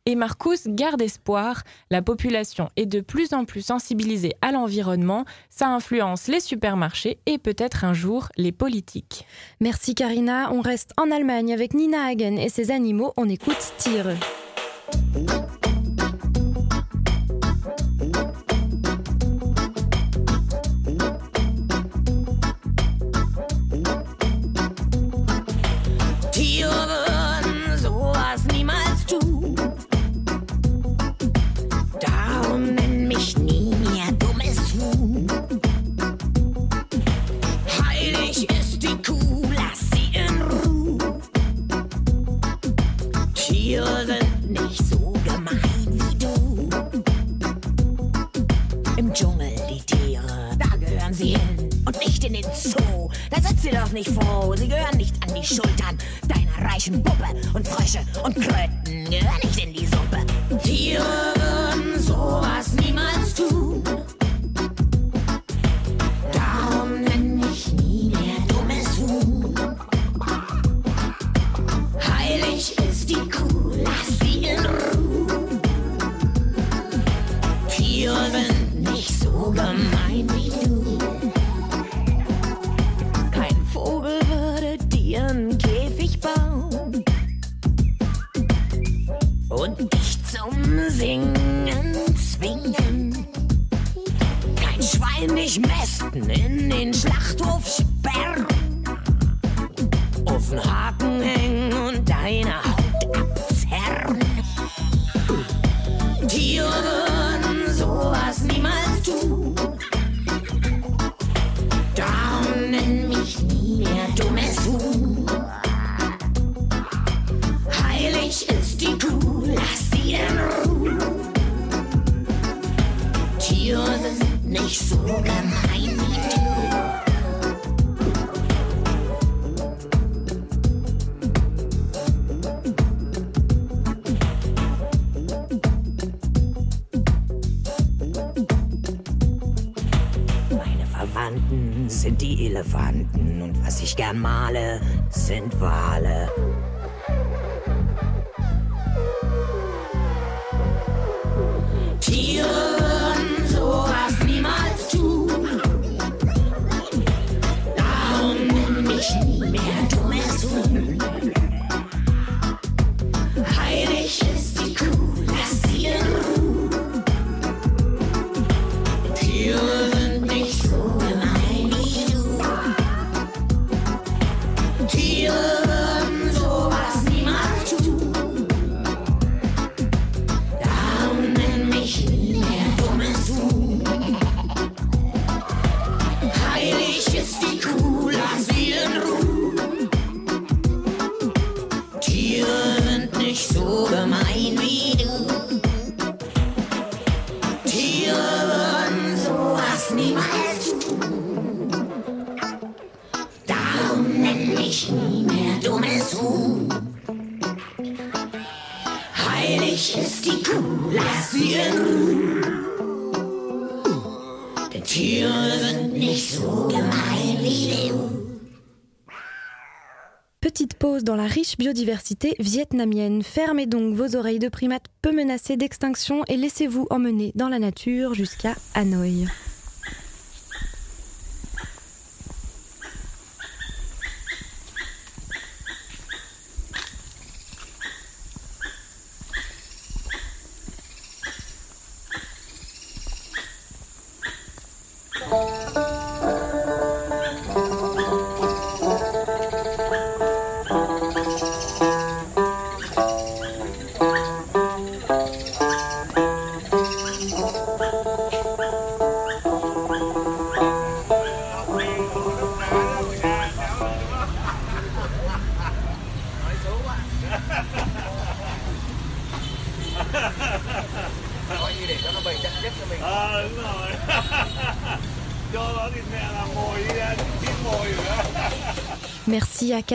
Et Marcus garde espoir, la population est de plus en plus sensibilisée à l'environnement, ça influence les supermarchés et peut-être un jour les politiques. Merci Karina, on reste en Allemagne avec Nina Hagen et ses animaux, on écoute Tire. Nicht froh, sie gehören nicht an die Schultern deiner reichen Puppe und Frösche und Kröten gehören nicht in die Suppe. Tiere würden sowas niemals tun. Darum nenn ich nie mehr dummes Huhn. Heilig ist die Kuh, lass sie in Ruhe. Tiere sind nicht so gemein zum Singen zwingen. Kein Schwein dich mästen in den Schlachthof sperren, auf den Haken hängen und deine Haut abzerren. Tiere würden sowas niemals tun. Nicht so gemein wie du. Meine Verwandten sind die Elefanten und was ich gern male, sind Wale. Pause dans la riche biodiversité vietnamienne. Fermez donc vos oreilles de primates peu menacées d'extinction et laissez-vous emmener dans la nature jusqu'à Hanoï.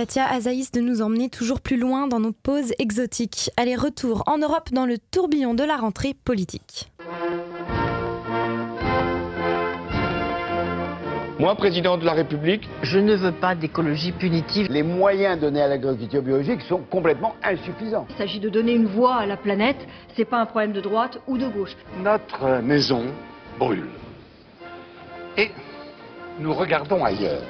Katia Azaïs de nous emmener toujours plus loin dans nos pauses exotiques. Allez, retour en Europe dans le tourbillon de la rentrée politique. Moi, président de la République, je ne veux pas d'écologie punitive. Les moyens donnés à l'agriculture biologique sont complètement insuffisants. Il s'agit de donner une voix à la planète, c'est pas un problème de droite ou de gauche. Notre maison brûle. Et nous regardons ailleurs.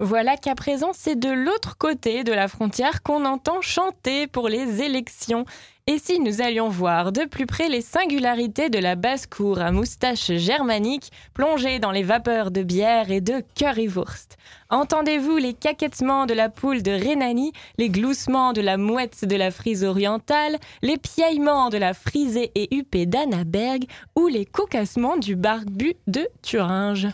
Voilà qu'à présent, c'est de l'autre côté de la frontière qu'on entend chanter pour les élections. Et si nous allions voir de plus près les singularités de la basse-cour à moustache germanique plongée dans les vapeurs de bière et de currywurst? Entendez-vous les caquettements de la poule de Rhénanie, les gloussements de la mouette de la frise orientale, les piaillements de la frisée et huppée d'Annaberg ou les cocassements du barbu de Thuringe?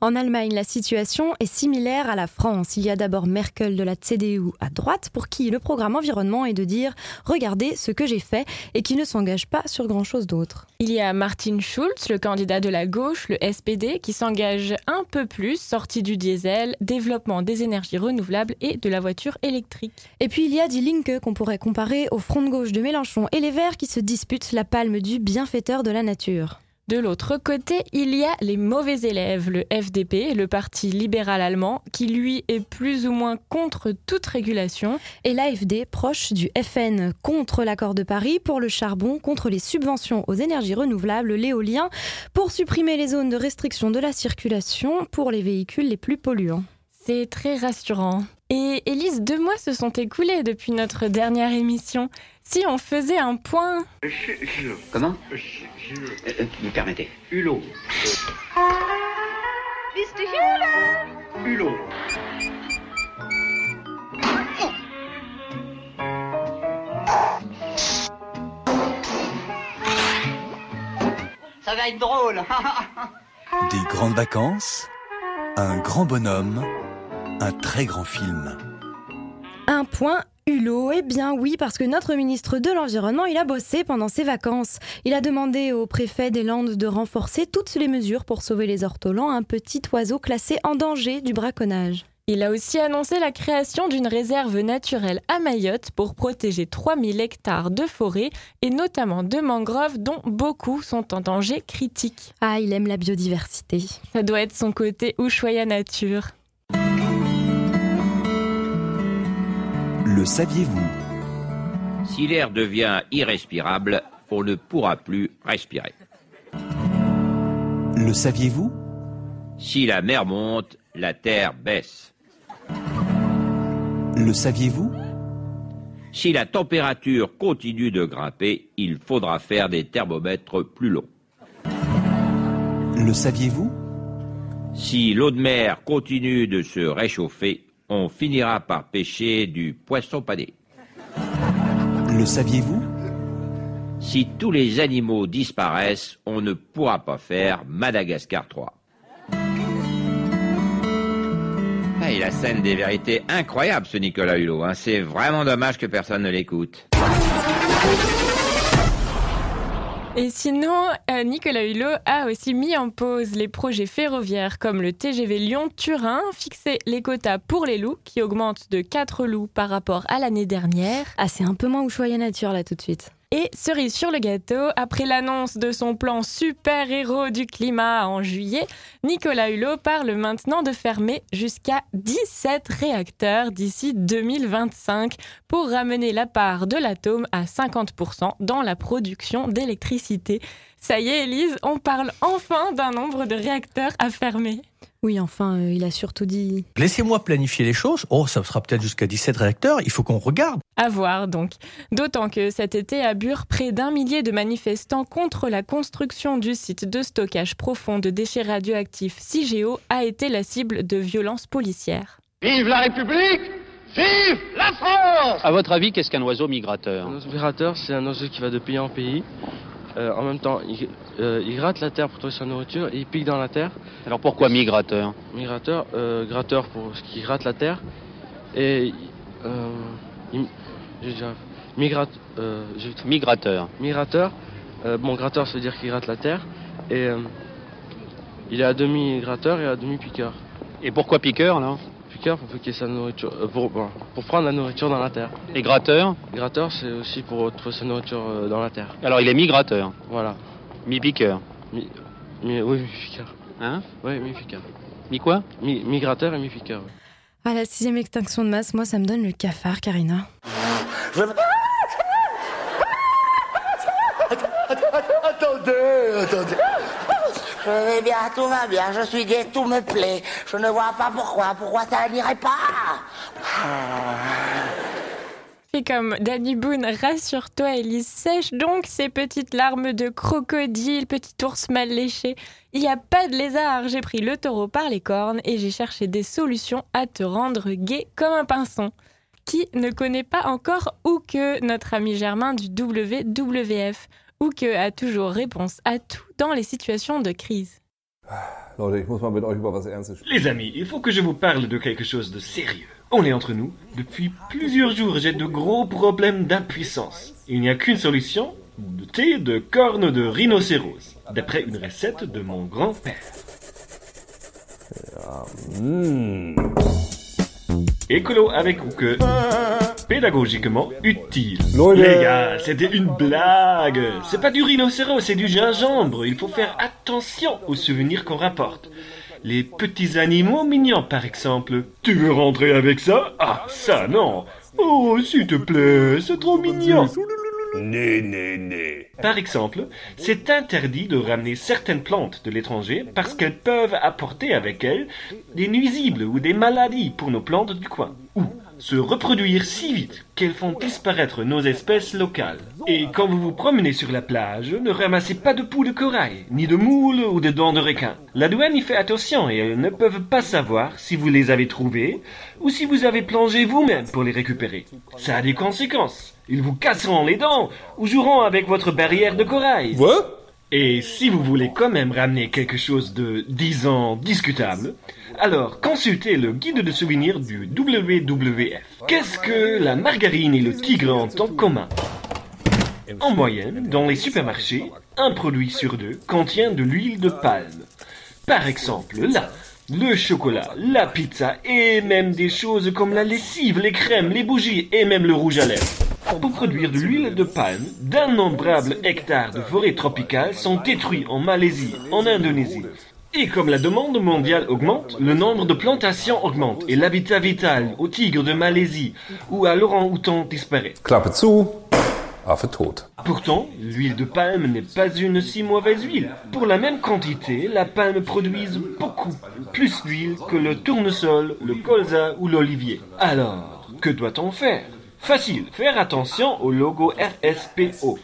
En Allemagne, la situation est similaire à la France. Il y a d'abord Merkel de la CDU à droite, pour qui le programme environnement est de dire Regardez ce que j'ai fait et qui ne s'engage pas sur grand-chose d'autre. Il y a Martin Schulz, le candidat de la gauche, le SPD, qui s'engage un peu plus, sortie du diesel, développement des énergies renouvelables et de la voiture électrique. Et puis il y a Die Linke, qu'on pourrait comparer au front de gauche de Mélenchon et les Verts qui se disputent la palme du bienfaiteur de la nature. De l'autre côté, il y a les mauvais élèves, le FDP, le Parti libéral allemand, qui lui est plus ou moins contre toute régulation, et l'AFD, proche du FN, contre l'accord de Paris pour le charbon, contre les subventions aux énergies renouvelables, l'éolien, pour supprimer les zones de restriction de la circulation pour les véhicules les plus polluants. C'est très rassurant. Et Élise, deux mois se sont écoulés depuis notre dernière émission. Si on faisait un point... Comment euh, Vous permettez. Hulot. Du Hühler? Hulot. Ça va être drôle. Des grandes vacances, un grand bonhomme, un très grand film. Un point Hulot, eh bien oui, parce que notre ministre de l'Environnement, il a bossé pendant ses vacances. Il a demandé au préfet des Landes de renforcer toutes les mesures pour sauver les ortolans, un petit oiseau classé en danger du braconnage. Il a aussi annoncé la création d'une réserve naturelle à Mayotte pour protéger 3000 hectares de forêt et notamment de mangroves dont beaucoup sont en danger critique. Ah, il aime la biodiversité. Ça doit être son côté Ushuaïa nature. Le saviez-vous Si l'air devient irrespirable, on ne pourra plus respirer. Le saviez-vous Si la mer monte, la terre baisse. Le saviez-vous Si la température continue de grimper, il faudra faire des thermomètres plus longs. Le saviez-vous Si l'eau de mer continue de se réchauffer, on finira par pêcher du poisson pané. Le saviez-vous? Si tous les animaux disparaissent, on ne pourra pas faire Madagascar 3. Ah, il a scène des vérités incroyables, ce Nicolas Hulot. Hein. C'est vraiment dommage que personne ne l'écoute. Et sinon, euh, Nicolas Hulot a aussi mis en pause les projets ferroviaires comme le TGV Lyon-Turin, fixé les quotas pour les loups qui augmentent de 4 loups par rapport à l'année dernière. Ah, c'est un peu moins Ushuaïa Nature là tout de suite. Et cerise sur le gâteau, après l'annonce de son plan super-héros du climat en juillet, Nicolas Hulot parle maintenant de fermer jusqu'à 17 réacteurs d'ici 2025 pour ramener la part de l'atome à 50% dans la production d'électricité. Ça y est, Elise, on parle enfin d'un nombre de réacteurs à fermer. Oui, enfin, euh, il a surtout dit. Laissez-moi planifier les choses. Oh, ça sera peut-être jusqu'à 17 réacteurs. Il faut qu'on regarde. À voir donc. D'autant que cet été à Bure, près d'un millier de manifestants contre la construction du site de stockage profond de déchets radioactifs CIGEO a été la cible de violences policières. Vive la République Vive la France À votre avis, qu'est-ce qu'un oiseau migrateur? Un oiseau migrateur, c'est un oiseau qui va de pays en pays. Euh, en même temps, il, euh, il, gratte la terre pour trouver sa nourriture et il pique dans la terre. Alors pourquoi migrateur? Migrateur, euh, gratteur pour ce qui gratte la terre. Et il, migrat, migrateur. Migrateur. bon, gratteur, ça veut dire qu'il gratte la terre. Et il est à demi gratteur et à demi piqueur. Et pourquoi piqueur alors? Piqueur pour piquer sa nourriture, pour, prendre la nourriture dans la terre. Et gratteur Gratteur, c'est aussi pour trouver sa nourriture dans la terre. Alors il est migrateur Voilà. Mi-piqueur mi, mi, Oui, mi-piqueur. Hein Oui, mi-piqueur. Mi quoi mi, Migrateur et mi-piqueur. Oui. À la sixième extinction de masse, moi ça me donne le cafard, Karina. Je... Attendez, attendez. Je vais bien, tout va bien, je suis gay, tout me plaît. Je ne vois pas pourquoi, pourquoi ça n'irait pas. Fais comme Danny Boone, rassure-toi, Elise, sèche donc ces petites larmes de crocodile, petit ours mal léché. Il n'y a pas de lézard, j'ai pris le taureau par les cornes et j'ai cherché des solutions à te rendre gay comme un pinson. Qui ne connaît pas encore ou que notre ami Germain du WWF ou que a toujours réponse à tout dans les situations de crise. Les amis, il faut que je vous parle de quelque chose de sérieux. On est entre nous. Depuis plusieurs jours, j'ai de gros problèmes d'impuissance. Il n'y a qu'une solution, de thé de cornes de rhinocéros, d'après une recette de mon grand-père. Écolo avec ou que pédagogiquement utile. Les gars, c'était une blague. C'est pas du rhinocéros, c'est du gingembre. Il faut faire attention aux souvenirs qu'on rapporte. Les petits animaux mignons, par exemple. Tu veux rentrer avec ça? Ah, ça non. Oh, s'il te plaît, c'est trop mignon. Né, né, né. Par exemple, c'est interdit de ramener certaines plantes de l'étranger parce qu'elles peuvent apporter avec elles des nuisibles ou des maladies pour nos plantes du coin. Ou se reproduire si vite qu'elles font disparaître nos espèces locales. Et quand vous vous promenez sur la plage, ne ramassez pas de poux de corail, ni de moules ou de dents de requin. La douane y fait attention et elles ne peuvent pas savoir si vous les avez trouvées ou si vous avez plongé vous-même pour les récupérer. Ça a des conséquences. Ils vous casseront les dents ou joueront avec votre barrière de corail. Et si vous voulez quand même ramener quelque chose de, disons, discutable, alors consultez le guide de souvenirs du WWF. Qu'est-ce que la margarine et le tigre ont en commun? En moyenne, dans les supermarchés, un produit sur deux contient de l'huile de palme. Par exemple, là, le chocolat, la pizza et même des choses comme la lessive, les crèmes, les bougies et même le rouge à lèvres. Pour produire de l'huile de palme, d'innombrables hectares de forêts tropicales sont détruits en Malaisie, en Indonésie. Et comme la demande mondiale augmente, le nombre de plantations augmente et l'habitat vital au tigre de Malaisie ou à l'orang-outan disparaît. Klappe zu, Affe tot. Pourtant, l'huile de palme n'est pas une si mauvaise huile. Pour la même quantité, la palme produit beaucoup plus d'huile que le tournesol, le colza ou l'olivier. Alors, que doit-on faire? Facile, faire attention au logo RSPO.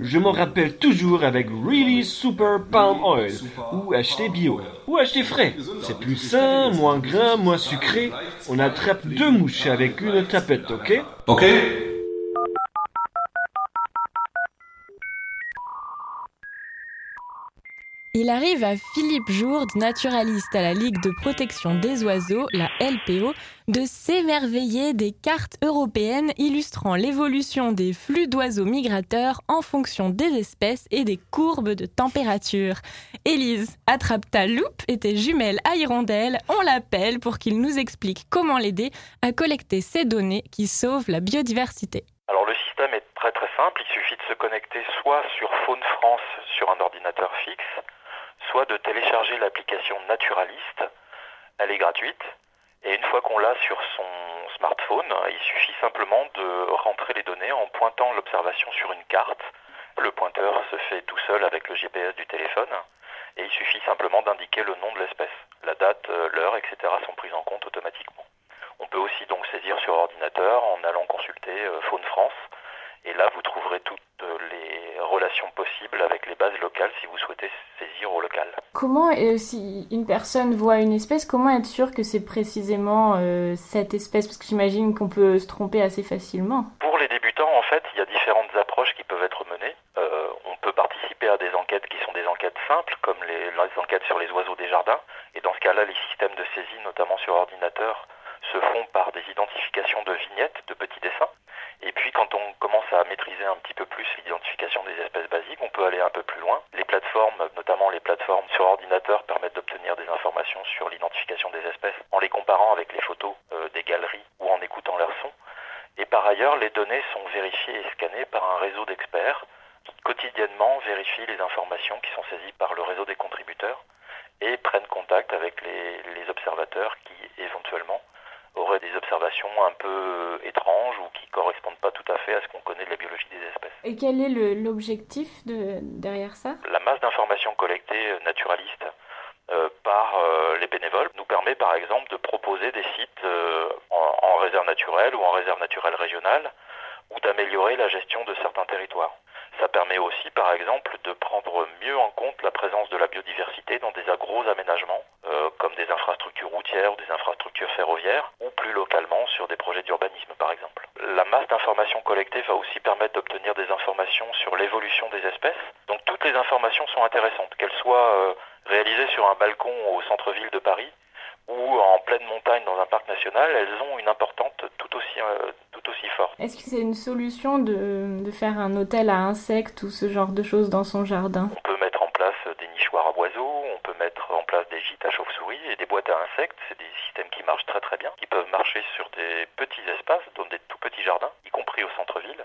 Je m'en rappelle toujours avec Really Super Palm Oil ou acheter bio ou acheter frais. C'est plus sain, moins gras, moins sucré. On attrape deux mouches avec une tapette, ok? Ok. Il arrive à Philippe Jourde, naturaliste à la Ligue de protection des oiseaux, la LPO, de s'émerveiller des cartes européennes illustrant l'évolution des flux d'oiseaux migrateurs en fonction des espèces et des courbes de température. Élise, attrape ta loupe et tes jumelles à hirondelle, on l'appelle pour qu'il nous explique comment l'aider à collecter ces données qui sauvent la biodiversité. Alors le système est très très simple, il suffit de se connecter soit sur Faune France sur un ordinateur fixe, soit de télécharger l'application Naturaliste. Elle est gratuite. Et une fois qu'on l'a sur son smartphone, il suffit simplement de rentrer les données en pointant l'observation sur une carte. Le pointeur se fait tout seul avec le GPS du téléphone. Et il suffit simplement d'indiquer le nom de l'espèce. La date, l'heure, etc. sont prises en compte automatiquement. On peut aussi donc saisir sur ordinateur en allant consulter Faune France. Et là, vous trouverez toutes les relations possibles avec les bases locales si vous souhaitez saisir au local. Comment, euh, si une personne voit une espèce, comment être sûr que c'est précisément euh, cette espèce? Parce que j'imagine qu'on peut se tromper assez facilement. Pour les débutants, en fait, il y a différentes approches qui peuvent être menées. Euh, on peut participer à des enquêtes qui sont des enquêtes simples, comme les, les enquêtes sur les oiseaux des jardins. Et dans ce cas-là, les systèmes de saisie, notamment sur ordinateur, se font par des identifications de vignettes, de petits dessins. Et puis quand on commence à maîtriser un petit peu plus l'identification des espèces basiques, on peut aller un peu plus loin. Les plateformes, notamment les plateformes sur ordinateur, permettent d'obtenir des informations sur l'identification des espèces en les comparant avec les photos euh, des galeries ou en écoutant leur son. Et par ailleurs, les données sont vérifiées et scannées par un réseau d'experts qui quotidiennement vérifient les informations qui sont saisies par le réseau des contributeurs et prennent contact avec les, observateurs qui éventuellement un peu étranges ou qui correspondent pas tout à fait à ce qu'on connaît de la biologie des espèces. Et quel est l'objectif de, derrière ça? La masse d'informations collectées naturalistes euh, par euh, les bénévoles nous permet par exemple de proposer des sites euh, en, en réserve naturelle ou en réserve naturelle régionale ou d'améliorer la gestion de certains territoires. Ça permet aussi, par exemple, de prendre mieux en compte la présence de la biodiversité dans des gros aménagements, euh, comme des infrastructures routières ou des infrastructures ferroviaires, ou plus localement sur des projets d'urbanisme, par exemple. La masse d'informations collectées va aussi permettre d'obtenir des informations sur l'évolution des espèces. Donc toutes les informations sont intéressantes, qu'elles soient euh, réalisées sur un balcon au centre-ville de Paris, ou en pleine montagne dans un parc national, elles ont une importance tout aussi, euh, tout aussi forte. Est-ce que c'est une solution de, de, faire un hôtel à insectes ou ce genre de choses dans son jardin? On peut mettre en place des nichoirs à oiseaux, on peut mettre en place des gîtes à chauves-souris et des boîtes à insectes. C'est des systèmes qui marchent très très bien, qui peuvent marcher sur des petits espaces, dans des tout petits jardins, y compris au centre-ville.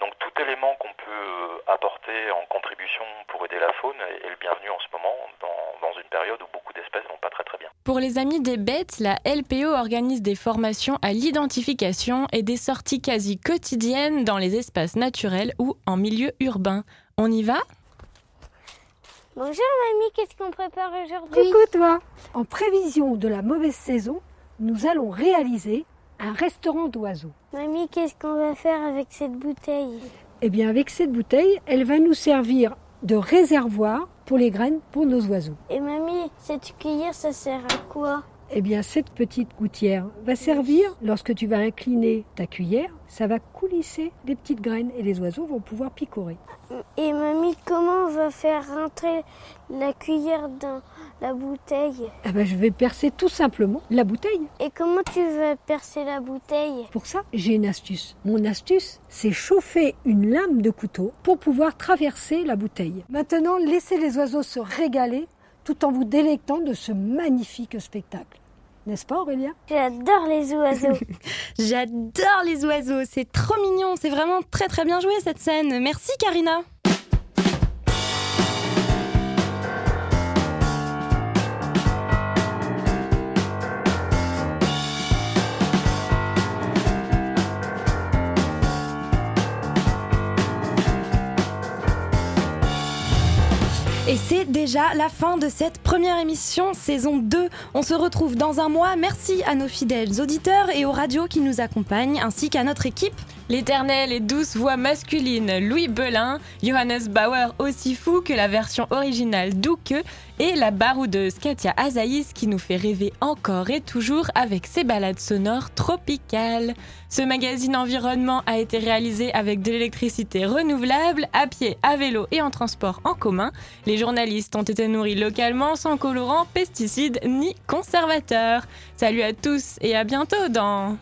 Donc tout élément qu'on peut apporter en contribution pour aider la faune est le bienvenu en ce moment dans, dans une période où beaucoup d'espèces vont pas très très bien. Pour les amis des bêtes, la LPO organise des formations à l'identification et des sorties quasi quotidiennes dans les espaces naturels ou en milieu urbain. On y va? Bonjour mamie, qu'est-ce qu'on prépare aujourd'hui Coucou toi En prévision de la mauvaise saison, nous allons réaliser un restaurant d'oiseaux. Mamie, qu'est-ce qu'on va faire avec cette bouteille Eh bien, avec cette bouteille, elle va nous servir de réservoir pour les graines pour nos oiseaux. Et mamie, cette cuillère, ça sert à quoi? Eh bien, cette petite gouttière va servir, lorsque tu vas incliner ta cuillère, ça va coulisser les petites graines et les oiseaux vont pouvoir picorer. Et mamie, comment on va faire rentrer la cuillère dans la bouteille? Eh ben, Je vais percer tout simplement la bouteille. Et comment tu vas percer la bouteille? Pour ça, j'ai une astuce. Mon astuce, c'est chauffer une lame de couteau pour pouvoir traverser la bouteille. Maintenant, laissez les oiseaux se régaler tout en vous délectant de ce magnifique spectacle. N'est-ce pas Aurélia? J'adore les oiseaux. J'adore les oiseaux, c'est trop mignon, c'est vraiment très très bien joué cette scène. Merci Karina. Et c'est déjà la fin de cette première émission, saison 2. On se retrouve dans un mois. Merci à nos fidèles auditeurs et aux radios qui nous accompagnent, ainsi qu'à notre équipe. L'éternelle et douce voix masculine Louis Belin, Johannes Bauer aussi fou que la version originale d'Ouke et la baroudeuse Katia Azaïs qui nous fait rêver encore et toujours avec ses balades sonores tropicales. Ce magazine environnement a été réalisé avec de l'électricité renouvelable, à pied, à vélo et en transport en commun. Les journalistes ont été nourris localement sans colorants, pesticides ni conservateurs. Salut à tous et à bientôt dans...